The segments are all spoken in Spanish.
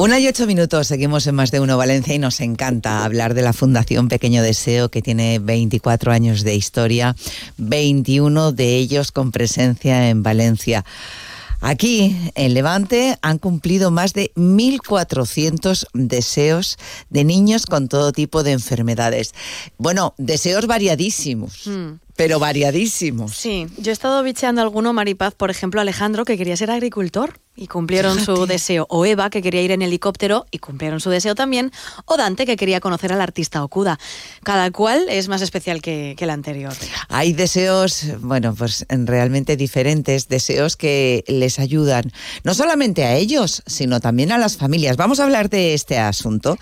Una y ocho minutos, seguimos en Más de Uno Valencia y nos encanta hablar de la Fundación Pequeño Deseo que tiene 24 años de historia, 21 de ellos con presencia en Valencia. Aquí, en Levante, han cumplido más de 1.400 deseos de niños con todo tipo de enfermedades. Bueno, deseos variadísimos. Hmm. pero variadísimos. Sí, yo he estado bicheando alguno, Maripaz, por ejemplo, Alejandro, que quería ser agricultor y cumplieron su deseo. O Eva, que quería ir en helicóptero y cumplieron su deseo también. O Dante, que quería conocer al artista Okuda. Cada cual es más especial que, el anterior. Hay deseos, bueno, pues realmente diferentes, deseos que les ayudan, no solamente a ellos, sino también a las familias. Vamos a hablar de este asunto.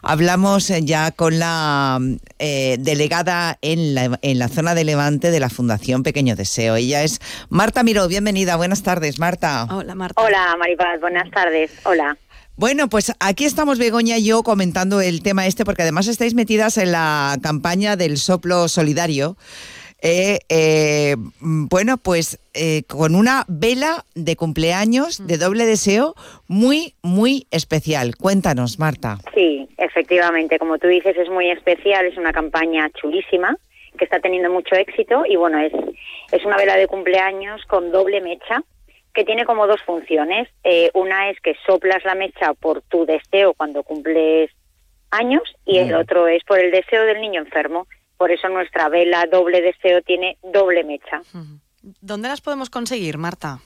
Hablamos ya con la eh, delegada en la, en la zona de Levante de la Fundación Pequeño Deseo. Ella es Marta Miró. Bienvenida. Buenas tardes, Marta. Hola, Marta. Hola. Maripaz, buenas tardes. Hola. Bueno, pues aquí estamos Begoña y yo comentando el tema este, porque además estáis metidas en la campaña del soplo solidario. Eh, eh, bueno, pues eh, con una vela de cumpleaños de doble deseo muy, muy especial. Cuéntanos, Marta. Sí, efectivamente, como tú dices, es muy especial, es una campaña chulísima que está teniendo mucho éxito y bueno, es, es una vela de cumpleaños con doble mecha que tiene como dos funciones. Eh, una es que soplas la mecha por tu deseo cuando cumples años y el otro es por el deseo del niño enfermo. Por eso nuestra vela doble deseo tiene doble mecha. ¿Dónde las podemos conseguir, Marta?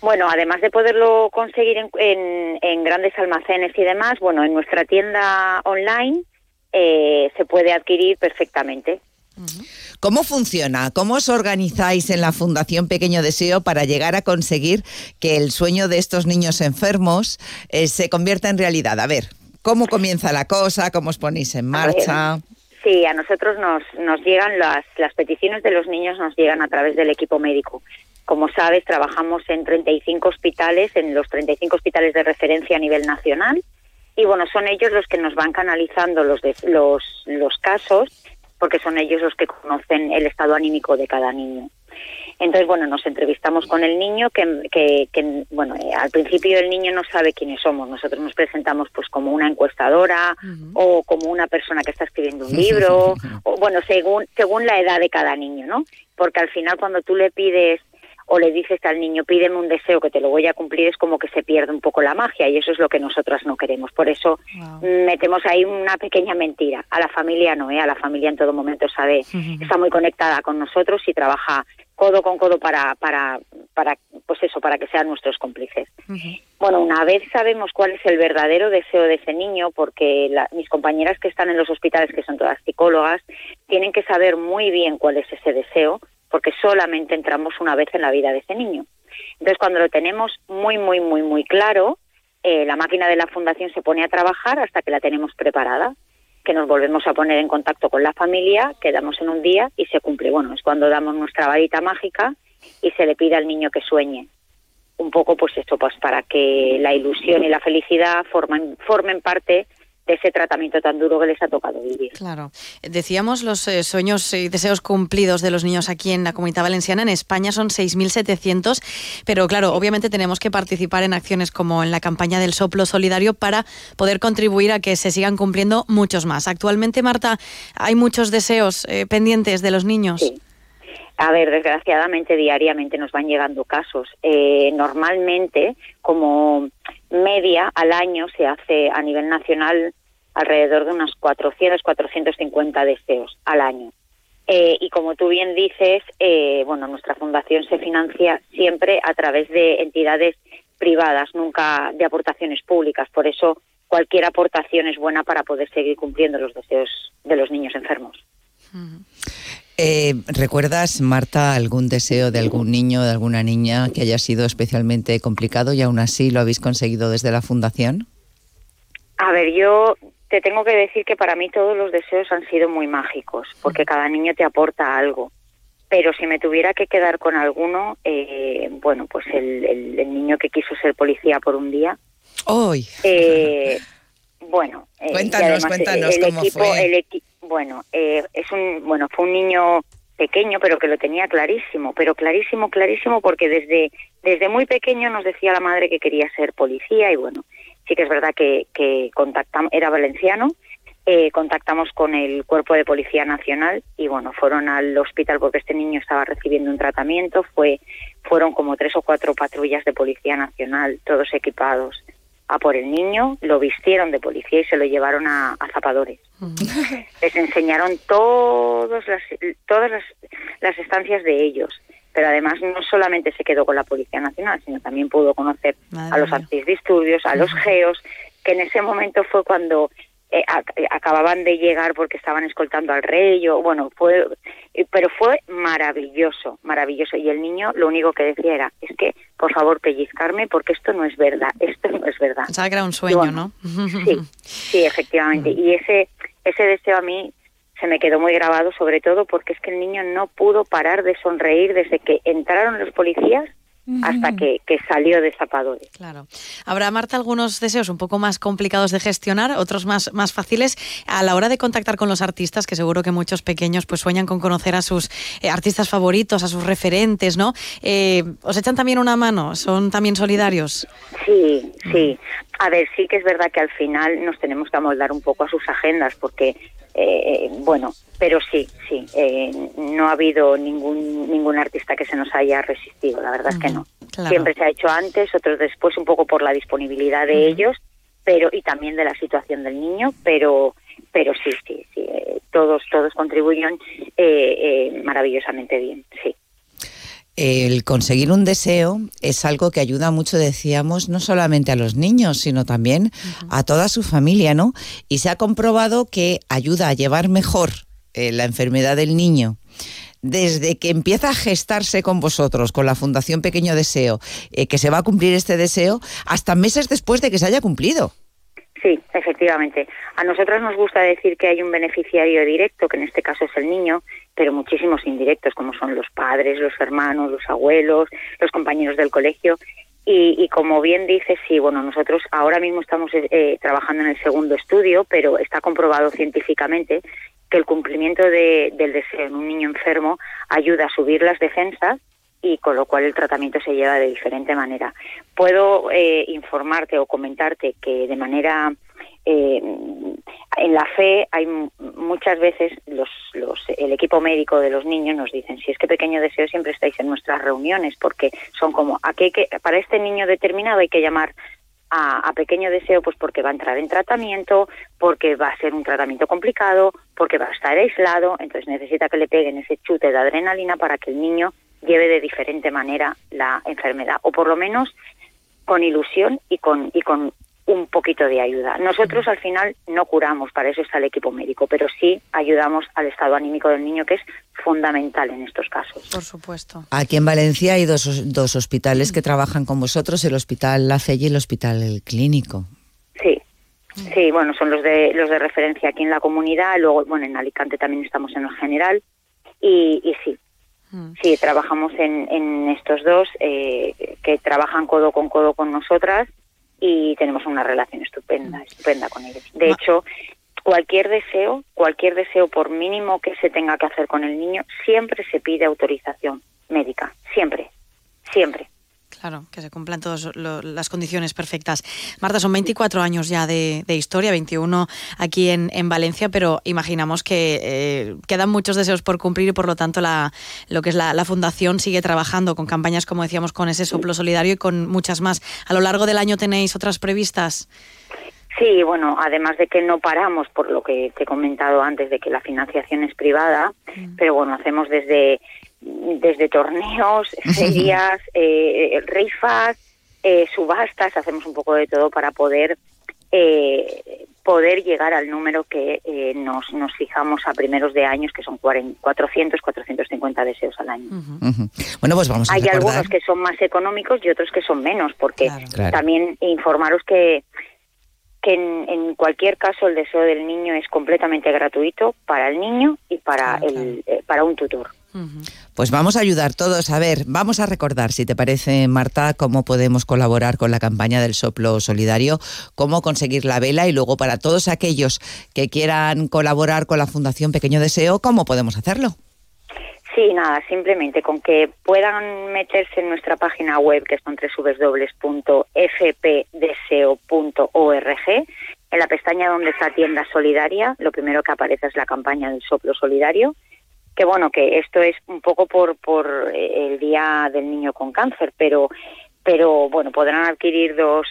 Bueno, además de poderlo conseguir en, grandes almacenes y demás, bueno, en nuestra tienda online eh, se puede adquirir perfectamente. ¿Cómo funciona? ¿Cómo os organizáis en la Fundación Pequeño Deseo para llegar a conseguir que el sueño de estos niños enfermos eh, se convierta en realidad? A ver, ¿cómo comienza la cosa? ¿Cómo os ponéis en marcha? Sí, a nosotros nos, nos llegan las, las peticiones de los niños, nos llegan a través del equipo médico. Como sabes, trabajamos en 35 hospitales, en los 35 hospitales de referencia a nivel nacional, y bueno, son ellos los que nos van canalizando los, los, los casos porque son ellos los que conocen el estado anímico de cada niño. Entonces, bueno, nos entrevistamos con el niño, que, que, bueno, eh, al principio el niño no sabe quiénes somos. Nosotros nos presentamos pues como una encuestadora o como una persona que está escribiendo un libro, o bueno, según, según la edad de cada niño, ¿no? Porque al final cuando tú le pides o le dices al niño, pídeme un deseo que te lo voy a cumplir, es como que se pierde un poco la magia y eso es lo que nosotras no queremos. Por eso metemos ahí una pequeña mentira. A la familia no, ¿eh? a la familia en todo momento sabe, está muy conectada con nosotros y trabaja codo con codo para, para, para pues eso, para que sean nuestros cómplices. Bueno, una vez sabemos cuál es el verdadero deseo de ese niño, porque mis compañeras que están en los hospitales, que son todas psicólogas, tienen que saber muy bien cuál es ese deseo porque solamente entramos una vez en la vida de ese niño. Entonces, cuando lo tenemos muy, muy, muy, muy claro, eh, la máquina de la fundación se pone a trabajar hasta que la tenemos preparada, que nos volvemos a poner en contacto con la familia, quedamos en un día y se cumple. Bueno, es cuando damos nuestra varita mágica y se le pide al niño que sueñe. Un poco, pues esto, pues para que la ilusión y la felicidad formen, formen parte de ese tratamiento tan duro que les ha tocado vivir. Claro. Decíamos los eh, sueños y deseos cumplidos de los niños aquí en la Comunidad Valenciana. En España son 6.700, pero claro, obviamente tenemos que participar en acciones como en la campaña del soplo solidario para poder contribuir a que se sigan cumpliendo muchos más. Actualmente, Marta, hay muchos deseos eh, pendientes de los niños. Sí. A ver, desgraciadamente diariamente nos van llegando casos. Eh, normalmente, como media al año se hace a nivel nacional alrededor de unos 400, 450 deseos al año. Eh, y como tú bien dices, eh, bueno, nuestra fundación se financia siempre a través de entidades privadas, nunca de aportaciones públicas. Por eso cualquier aportación es buena para poder seguir cumpliendo los deseos de los niños enfermos. Eh, ¿Recuerdas, Marta, algún deseo de algún niño, de alguna niña que haya sido especialmente complicado y aún así lo habéis conseguido desde la Fundación? A ver, yo te tengo que decir que para mí todos los deseos han sido muy mágicos, porque cada niño te aporta algo. Pero si me tuviera que quedar con alguno, eh, bueno, pues el, niño que quiso ser policía por un día. ¡Hoy! Eh, bueno, cuéntanos, cuéntanos cómo fue. El equipo bueno, eh, es un, bueno, fue un niño pequeño, pero que lo tenía clarísimo, pero clarísimo, clarísimo, porque desde, desde muy pequeño nos decía la madre que quería ser policía y bueno, sí que es verdad que, que contactamos, era valenciano, eh, contactamos con el Cuerpo de Policía Nacional y bueno, fueron al hospital porque este niño estaba recibiendo un tratamiento, fue fueron como tres o cuatro patrullas de Policía Nacional, todos equipados a por el niño, lo vistieron de policía y se lo llevaron a, zapadores. Les enseñaron todos las, todas las, las estancias de ellos pero además no solamente se quedó con la Policía Nacional, sino también pudo conocer a los antidisturbios, a los geos, que en ese momento fue cuando eh, acababan de llegar porque estaban escoltando al rey, o, bueno, fue, eh, pero fue maravilloso, maravilloso. Y el niño lo único que decía era, es que, por favor, pellizcarme porque esto no es verdad, esto no es verdad. Sea, que era un sueño, ¿no? Sí, sí, efectivamente. Y ese, ese deseo a mí se me quedó muy grabado, sobre todo porque es que el niño no pudo parar de sonreír desde que entraron los policías hasta que, salió de Zapadores. Claro. Habrá, Marta, algunos deseos un poco más complicados de gestionar, otros más, más fáciles. A la hora de contactar con los artistas, que seguro que muchos pequeños pues sueñan con conocer a sus eh, artistas favoritos, a sus referentes, ¿no? Eh, ¿Os echan también una mano? ¿Son también solidarios? Sí, sí. A ver, sí que es verdad que al final nos tenemos que amoldar un poco a sus agendas, porque eh, bueno, pero sí, sí, eh, no ha habido ningún ningún artista que se nos haya resistido, la verdad es que no. Siempre se ha hecho antes, otros después, un poco por la disponibilidad de ellos, pero y también de la situación del niño, pero pero sí, sí, sí, eh, todos todos contribuyen maravillosamente bien, sí el conseguir un deseo es algo que ayuda mucho, decíamos, no solamente a los niños, sino también a toda su familia, ¿no? Y se ha comprobado que ayuda a llevar mejor eh, la enfermedad del niño desde que empieza a gestarse con vosotros, con la Fundación Pequeño Deseo, eh, que se va a cumplir este deseo, hasta meses después de que se haya cumplido. Sí, efectivamente. A nosotros nos gusta decir que hay un beneficiario directo, que en este caso es el niño, pero muchísimos indirectos, como son los padres, los hermanos, los abuelos, los compañeros del colegio. Y, como bien dice, sí, bueno, nosotros ahora mismo estamos eh, trabajando en el segundo estudio, pero está comprobado científicamente que el cumplimiento del deseo en un niño enfermo ayuda a subir las defensas y con lo cual el tratamiento se lleva de diferente manera. Puedo eh, informarte o comentarte que de manera eh, en la fe hay muchas veces los, los, el equipo médico de los niños nos dicen si es que pequeño deseo siempre estáis en nuestras reuniones porque son como aquí que para este niño determinado hay que llamar a, pequeño deseo pues porque va a entrar en tratamiento porque va a ser un tratamiento complicado porque va a estar aislado entonces necesita que le peguen ese chute de adrenalina para que el niño lleve de diferente manera la enfermedad o por lo menos con ilusión y con y con un poquito de ayuda. Nosotros al final no curamos, para eso está el equipo médico, pero sí ayudamos al estado anímico del niño, que es fundamental en estos casos. Por supuesto. Aquí en Valencia hay dos, dos hospitales que trabajan con vosotros, el Hospital La Fe y el Hospital el Clínico. Sí, sí, bueno, son los de, los de referencia aquí en la comunidad, luego, bueno, en Alicante también estamos en el general, y, y sí. Sí, trabajamos en, en estos dos eh, que trabajan codo con codo con nosotras y tenemos una relación estupenda, estupenda con ellos. De hecho, cualquier deseo, cualquier deseo por mínimo que se tenga que hacer con el niño, siempre se pide autorización médica, siempre, siempre. Claro, que se cumplan todas las condiciones perfectas. Marta, son 24 años ya de, historia, 21 aquí en, Valencia, pero imaginamos que eh, quedan muchos deseos por cumplir y por lo tanto la, lo que es la, Fundación sigue trabajando con campañas, como decíamos, con ese soplo solidario y con muchas más. ¿A lo largo del año tenéis otras previstas? Sí, bueno, además de que no paramos por lo que te he comentado antes de que la financiación es privada, mm. pero bueno, hacemos desde desde torneos, ferias, eh, rifas, eh, subastas, hacemos un poco de todo para poder eh, poder llegar al número que eh, nos, nos fijamos a primeros de años, que son 400, 450 deseos al año. Bueno, pues vamos a Hay algunos que son más económicos y otros que son menos, porque también informaros que que en, en, cualquier caso el deseo del niño es completamente gratuito para el niño y para el para un tutor. Pues vamos a ayudar todos. A ver, vamos a recordar, si te parece, Marta, cómo podemos colaborar con la campaña del soplo solidario, cómo conseguir la vela y luego para todos aquellos que quieran colaborar con la Fundación Pequeño Deseo, ¿cómo podemos hacerlo? Sí, nada, simplemente con que puedan meterse en nuestra página web, que es www.fpdeseo.org, en la pestaña donde está tienda solidaria, lo primero que aparece es la campaña del soplo solidario, que bueno, que esto es un poco por, por eh, el Día del Niño con Cáncer, pero, pero bueno, podrán adquirir dos,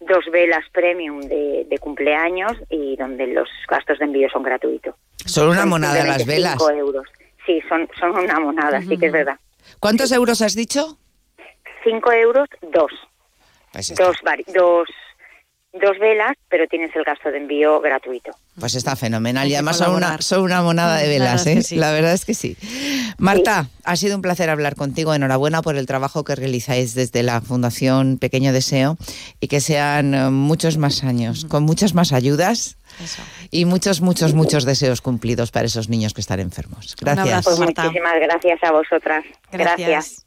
dos velas premium de, de cumpleaños y donde los gastos de envío son gratuitos. Solo una monada las velas. 5 euros. Sí, son, son una monada, sí que es verdad. ¿Cuántos euros has dicho? 5 euros, dos. Pues dos, dos, dos velas, pero tienes el gasto de envío gratuito. Pues está fenomenal. y además son una, son una monada de velas, ¿eh? La verdad es que sí. Marta, ha sido un placer hablar contigo. Enhorabuena por el trabajo que realizáis desde la Fundación Pequeño Deseo y que sean eh, muchos más años, con muchas más ayudas y muchos, muchos, muchos deseos cumplidos para esos niños que están enfermos. Gracias. Pues muchísimas gracias a vosotras. gracias.